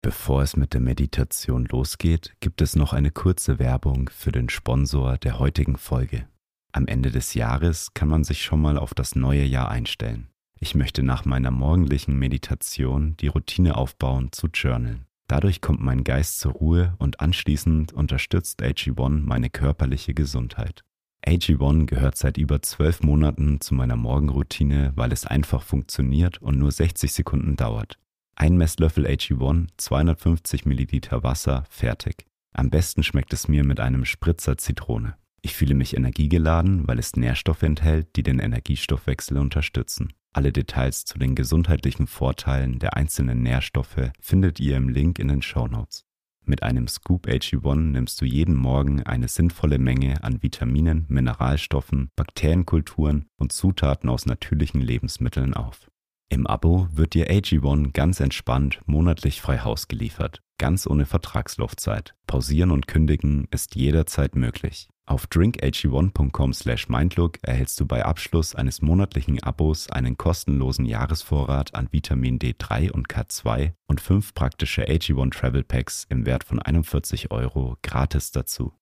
Bevor es mit der Meditation losgeht, gibt es noch eine kurze Werbung für den Sponsor der heutigen Folge. Am Ende des Jahres kann man sich schon mal auf das neue Jahr einstellen. Ich möchte nach meiner morgendlichen Meditation die Routine aufbauen zu journalen. Dadurch kommt mein Geist zur Ruhe und anschließend unterstützt AG1 meine körperliche Gesundheit. AG1 gehört seit über zwölf Monaten zu meiner Morgenroutine, weil es einfach funktioniert und nur 60 Sekunden dauert. Ein Messlöffel AG1, 250 Milliliter Wasser, fertig. Am besten schmeckt es mir mit einem Spritzer Zitrone. Ich fühle mich energiegeladen, weil es Nährstoffe enthält, die den Energiestoffwechsel unterstützen. Alle Details zu den gesundheitlichen Vorteilen der einzelnen Nährstoffe findet ihr im Link in den Show Notes. Mit einem Scoop AG1 nimmst du jeden Morgen eine sinnvolle Menge an Vitaminen, Mineralstoffen, Bakterienkulturen und Zutaten aus natürlichen Lebensmitteln auf. Im Abo wird dir AG1 ganz entspannt monatlich frei Haus geliefert, ganz ohne Vertragslaufzeit. Pausieren und kündigen ist jederzeit möglich. Auf drinkag1.com/mindlook erhältst du bei Abschluss eines monatlichen Abos einen kostenlosen Jahresvorrat an Vitamin D3 und K2 und fünf praktische AG1 Travel Packs im Wert von 41 Euro gratis dazu.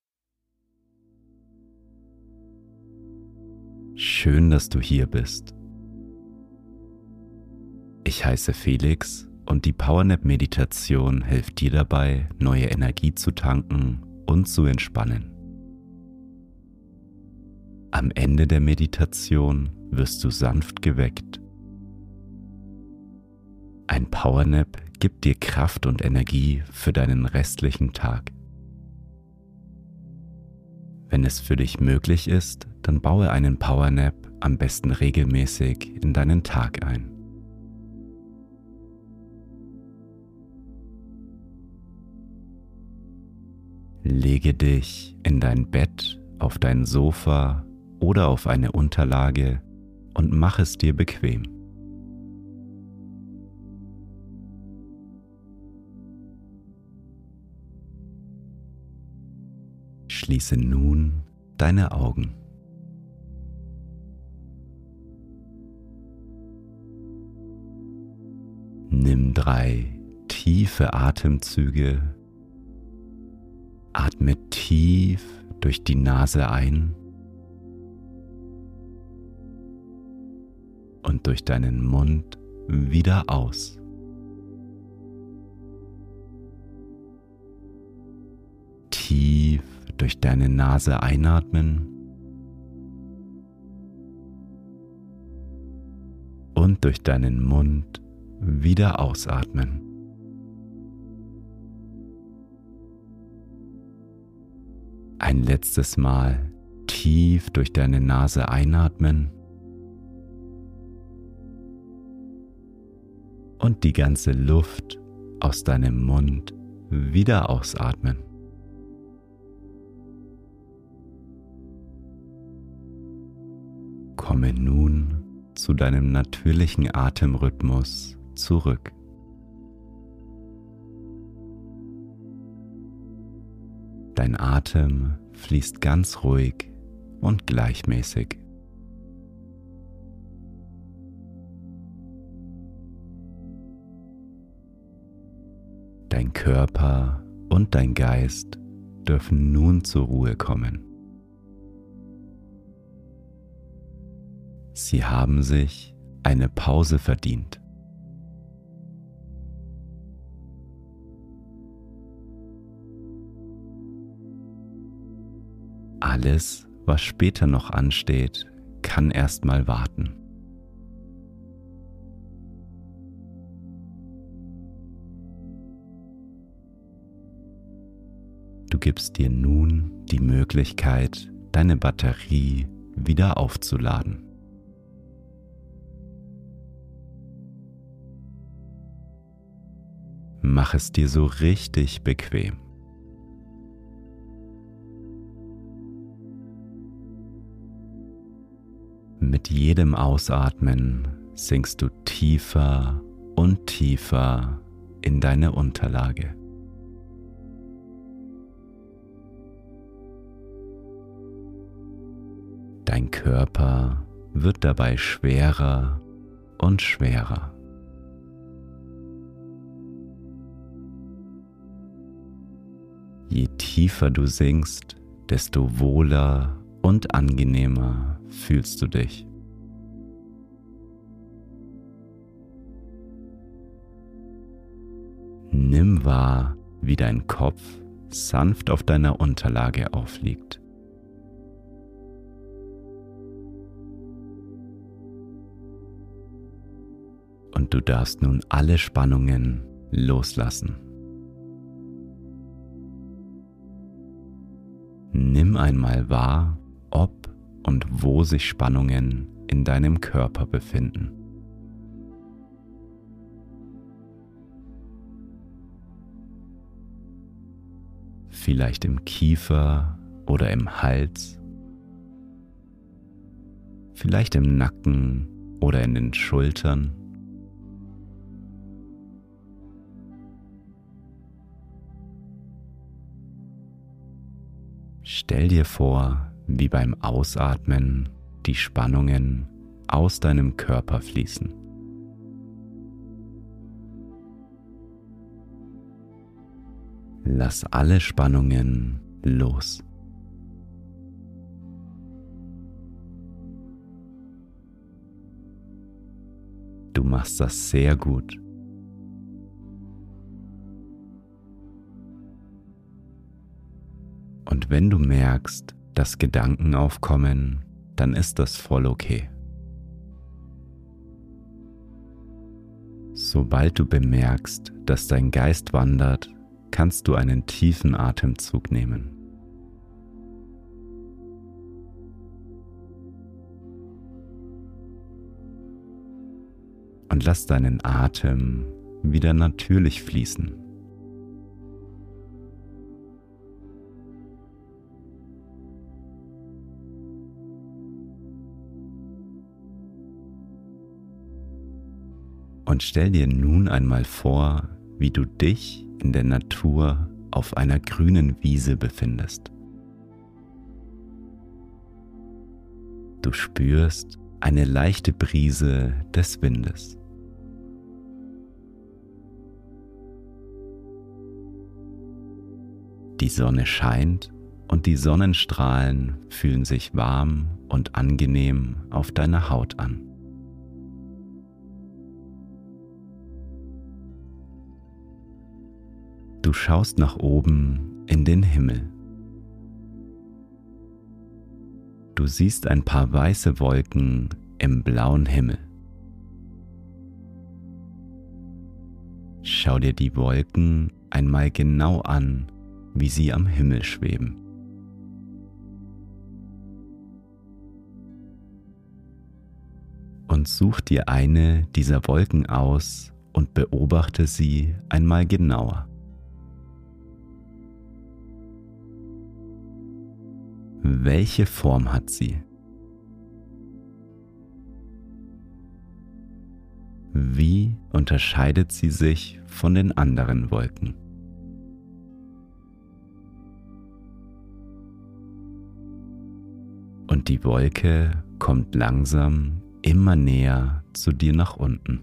Schön, dass du hier bist. Ich heiße Felix und die PowerNap Meditation hilft dir dabei, neue Energie zu tanken und zu entspannen. Am Ende der Meditation wirst du sanft geweckt. Ein Powernap gibt dir Kraft und Energie für deinen restlichen Tag. Wenn es für dich möglich ist, dann baue einen Powernap am besten regelmäßig in deinen Tag ein. Lege dich in dein Bett, auf dein Sofa oder auf eine Unterlage und mach es dir bequem. Schließe nun deine Augen. Nimm drei tiefe Atemzüge Atme tief durch die Nase ein und durch deinen Mund wieder aus. Tief durch deine Nase einatmen und durch deinen Mund wieder ausatmen. Ein letztes Mal tief durch deine Nase einatmen und die ganze Luft aus deinem Mund wieder ausatmen. Komme nun zu deinem natürlichen Atemrhythmus zurück. Dein Atem fließt ganz ruhig und gleichmäßig. Dein Körper und dein Geist dürfen nun zur Ruhe kommen. Sie haben sich eine Pause verdient. Alles, was später noch ansteht, kann erstmal warten. Du gibst dir nun die Möglichkeit, deine Batterie wieder aufzuladen. Mach es dir so richtig bequem. Mit jedem Ausatmen sinkst du tiefer und tiefer in deine Unterlage. Dein Körper wird dabei schwerer und schwerer. Je tiefer du sinkst, desto wohler und angenehmer fühlst du dich. Nimm wahr, wie dein Kopf sanft auf deiner Unterlage aufliegt. Und du darfst nun alle Spannungen loslassen. Nimm einmal wahr, ob und wo sich Spannungen in deinem Körper befinden. Vielleicht im Kiefer oder im Hals, vielleicht im Nacken oder in den Schultern. Stell dir vor, wie beim Ausatmen die Spannungen aus deinem Körper fließen. Lass alle Spannungen los. Du machst das sehr gut. Und wenn du merkst, dass Gedanken aufkommen, dann ist das voll okay. Sobald du bemerkst, dass dein Geist wandert, kannst du einen tiefen Atemzug nehmen. Und lass deinen Atem wieder natürlich fließen. Und stell dir nun einmal vor, wie du dich in der Natur auf einer grünen Wiese befindest. Du spürst eine leichte Brise des Windes. Die Sonne scheint und die Sonnenstrahlen fühlen sich warm und angenehm auf deiner Haut an. Du schaust nach oben in den Himmel. Du siehst ein paar weiße Wolken im blauen Himmel. Schau dir die Wolken einmal genau an, wie sie am Himmel schweben. Und such dir eine dieser Wolken aus und beobachte sie einmal genauer. Welche Form hat sie? Wie unterscheidet sie sich von den anderen Wolken? Und die Wolke kommt langsam immer näher zu dir nach unten.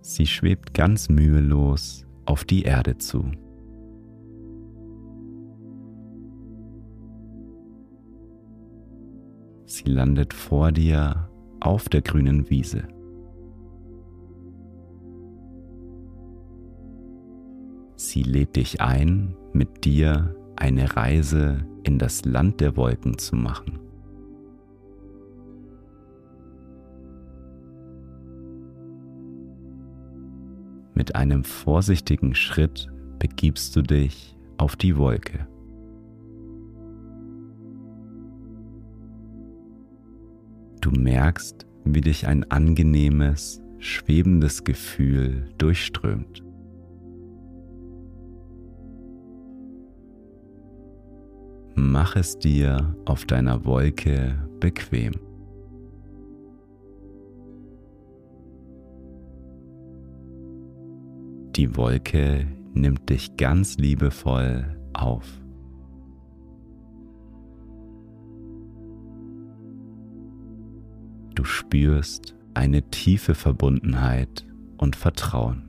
Sie schwebt ganz mühelos auf die Erde zu. Sie landet vor dir auf der grünen Wiese. Sie lädt dich ein, mit dir eine Reise in das Land der Wolken zu machen. Mit einem vorsichtigen Schritt begibst du dich auf die Wolke. Du merkst, wie dich ein angenehmes, schwebendes Gefühl durchströmt. Mach es dir auf deiner Wolke bequem. Die Wolke nimmt dich ganz liebevoll auf. Du spürst eine tiefe Verbundenheit und Vertrauen.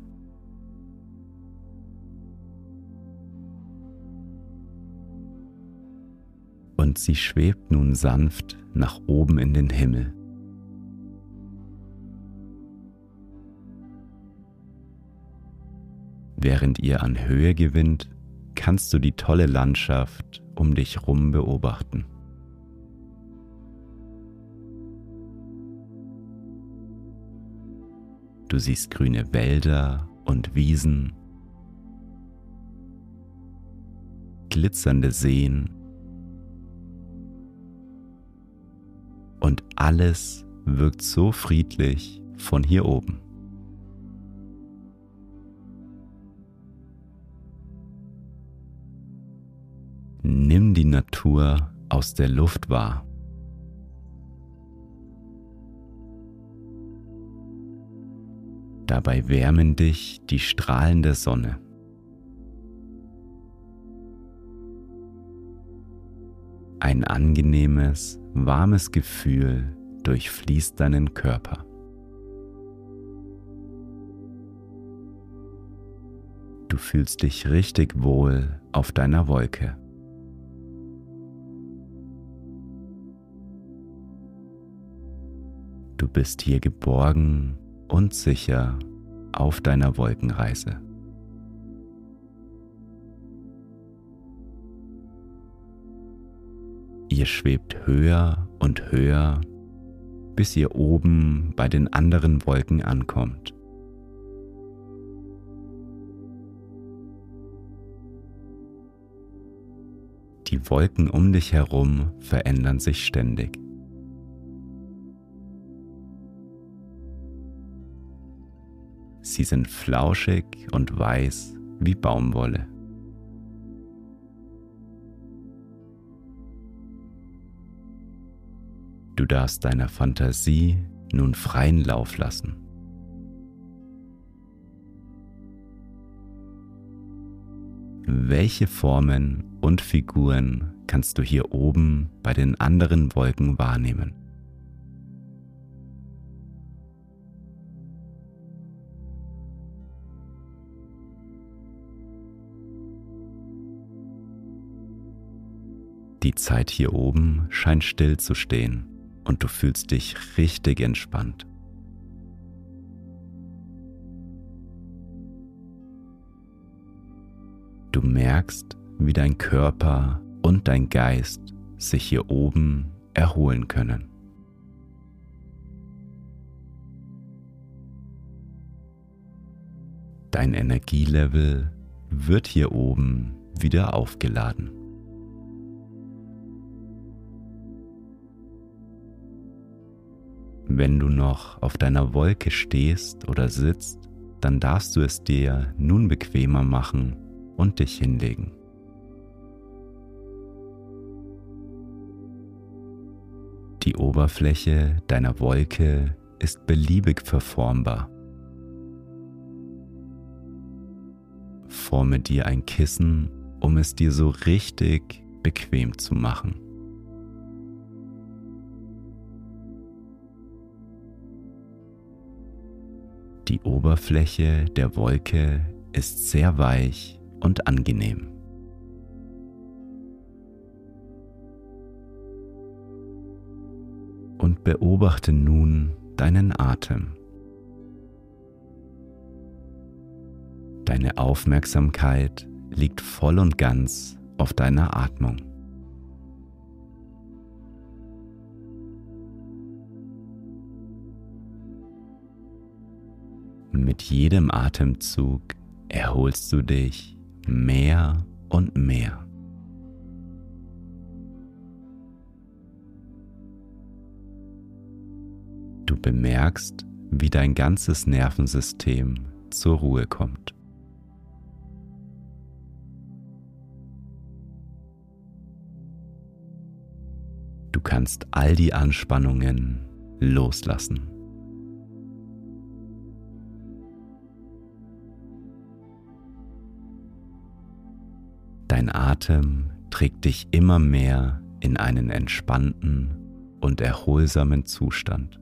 Und sie schwebt nun sanft nach oben in den Himmel. Während ihr an Höhe gewinnt, kannst du die tolle Landschaft um dich herum beobachten. Du siehst grüne Wälder und Wiesen, glitzernde Seen und alles wirkt so friedlich von hier oben. Nimm die Natur aus der Luft wahr. Dabei wärmen dich die Strahlen der Sonne. Ein angenehmes, warmes Gefühl durchfließt deinen Körper. Du fühlst dich richtig wohl auf deiner Wolke. Du bist hier geborgen und sicher auf deiner Wolkenreise. Ihr schwebt höher und höher, bis ihr oben bei den anderen Wolken ankommt. Die Wolken um dich herum verändern sich ständig. Sie sind flauschig und weiß wie Baumwolle. Du darfst deiner Fantasie nun freien Lauf lassen. Welche Formen und Figuren kannst du hier oben bei den anderen Wolken wahrnehmen? Die Zeit hier oben scheint still zu stehen und du fühlst dich richtig entspannt. Du merkst, wie dein Körper und dein Geist sich hier oben erholen können. Dein Energielevel wird hier oben wieder aufgeladen. Wenn du noch auf deiner Wolke stehst oder sitzt, dann darfst du es dir nun bequemer machen und dich hinlegen. Die Oberfläche deiner Wolke ist beliebig verformbar. Forme dir ein Kissen, um es dir so richtig bequem zu machen. Die Oberfläche der Wolke ist sehr weich und angenehm. Und beobachte nun deinen Atem. Deine Aufmerksamkeit liegt voll und ganz auf deiner Atmung. Mit jedem Atemzug erholst du dich mehr und mehr. Du bemerkst, wie dein ganzes Nervensystem zur Ruhe kommt. Du kannst all die Anspannungen loslassen. Dein Atem trägt dich immer mehr in einen entspannten und erholsamen Zustand.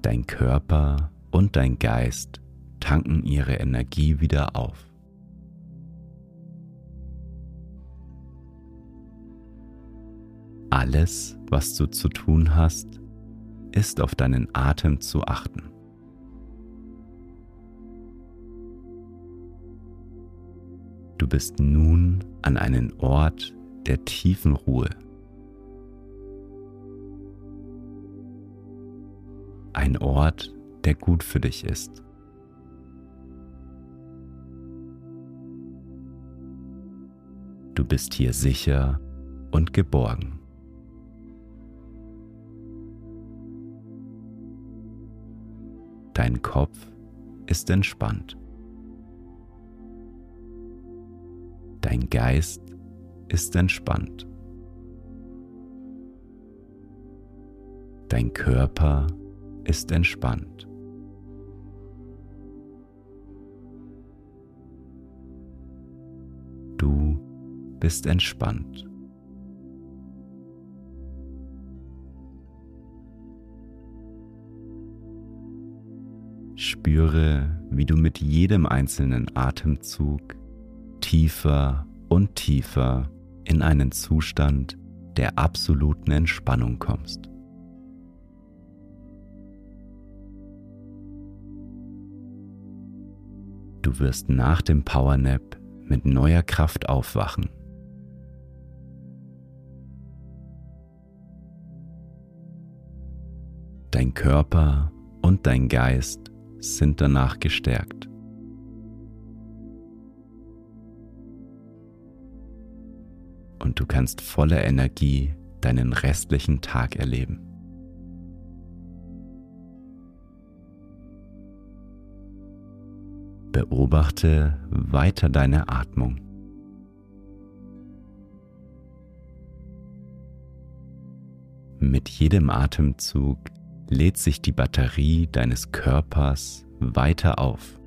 Dein Körper und dein Geist tanken ihre Energie wieder auf. Alles, was du zu tun hast, ist auf deinen Atem zu achten. Du bist nun an einen Ort der tiefen Ruhe. Ein Ort, der gut für dich ist. Du bist hier sicher und geborgen. Dein Kopf ist entspannt. Dein Geist ist entspannt. Dein Körper ist entspannt. Du bist entspannt. Spüre, wie du mit jedem einzelnen Atemzug tiefer und tiefer in einen Zustand der absoluten Entspannung kommst. Du wirst nach dem Powernap mit neuer Kraft aufwachen. Dein Körper und dein Geist sind danach gestärkt. Und du kannst voller Energie deinen restlichen Tag erleben. Beobachte weiter deine Atmung. Mit jedem Atemzug lädt sich die Batterie deines Körpers weiter auf.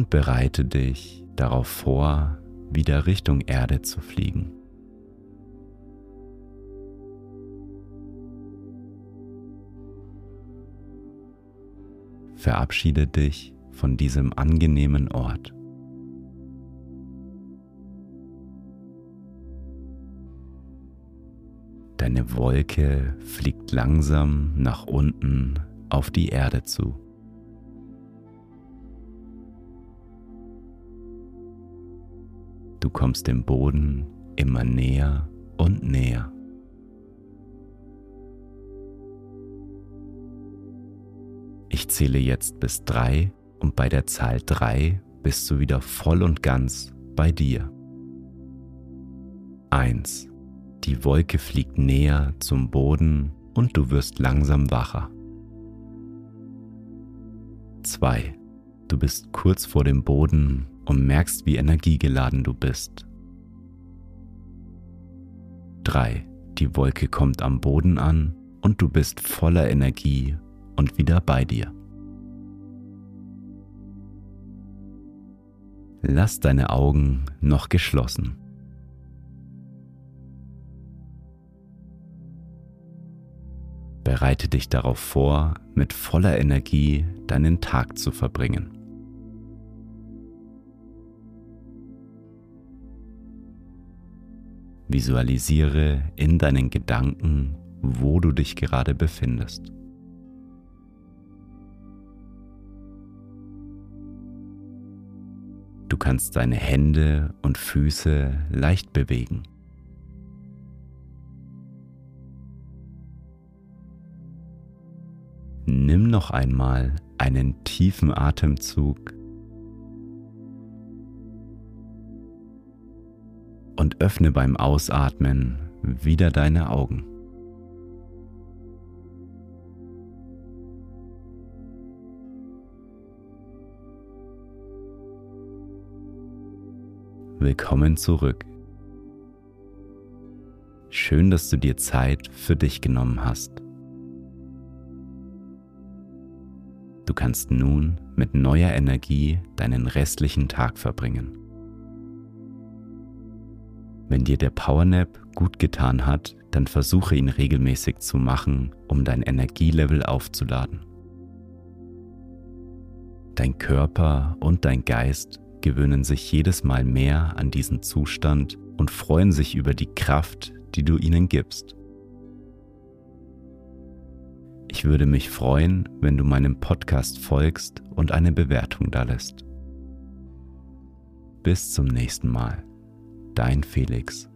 Und bereite dich darauf vor, wieder Richtung Erde zu fliegen. Verabschiede dich von diesem angenehmen Ort. Deine Wolke fliegt langsam nach unten auf die Erde zu. Du kommst dem Boden immer näher und näher. Ich zähle jetzt bis drei und bei der Zahl drei bist du wieder voll und ganz bei dir. Eins. Die Wolke fliegt näher zum Boden und du wirst langsam wacher. 2. Du bist kurz vor dem Boden und merkst, wie energiegeladen du bist. 3. Die Wolke kommt am Boden an und du bist voller Energie und wieder bei dir. Lass deine Augen noch geschlossen. Bereite dich darauf vor, mit voller Energie deinen Tag zu verbringen. Visualisiere in deinen Gedanken, wo du dich gerade befindest. Du kannst deine Hände und Füße leicht bewegen. Nimm noch einmal einen tiefen Atemzug und öffne beim Ausatmen wieder deine Augen. Willkommen zurück. Schön, dass du dir Zeit für dich genommen hast. Du kannst nun mit neuer Energie deinen restlichen Tag verbringen. Wenn dir der Powernap gut getan hat, dann versuche ihn regelmäßig zu machen, um dein Energielevel aufzuladen. Dein Körper und dein Geist gewöhnen sich jedes Mal mehr an diesen Zustand und freuen sich über die Kraft, die du ihnen gibst. Ich würde mich freuen, wenn du meinem Podcast folgst und eine Bewertung da lässt. Bis zum nächsten Mal. Dein Felix.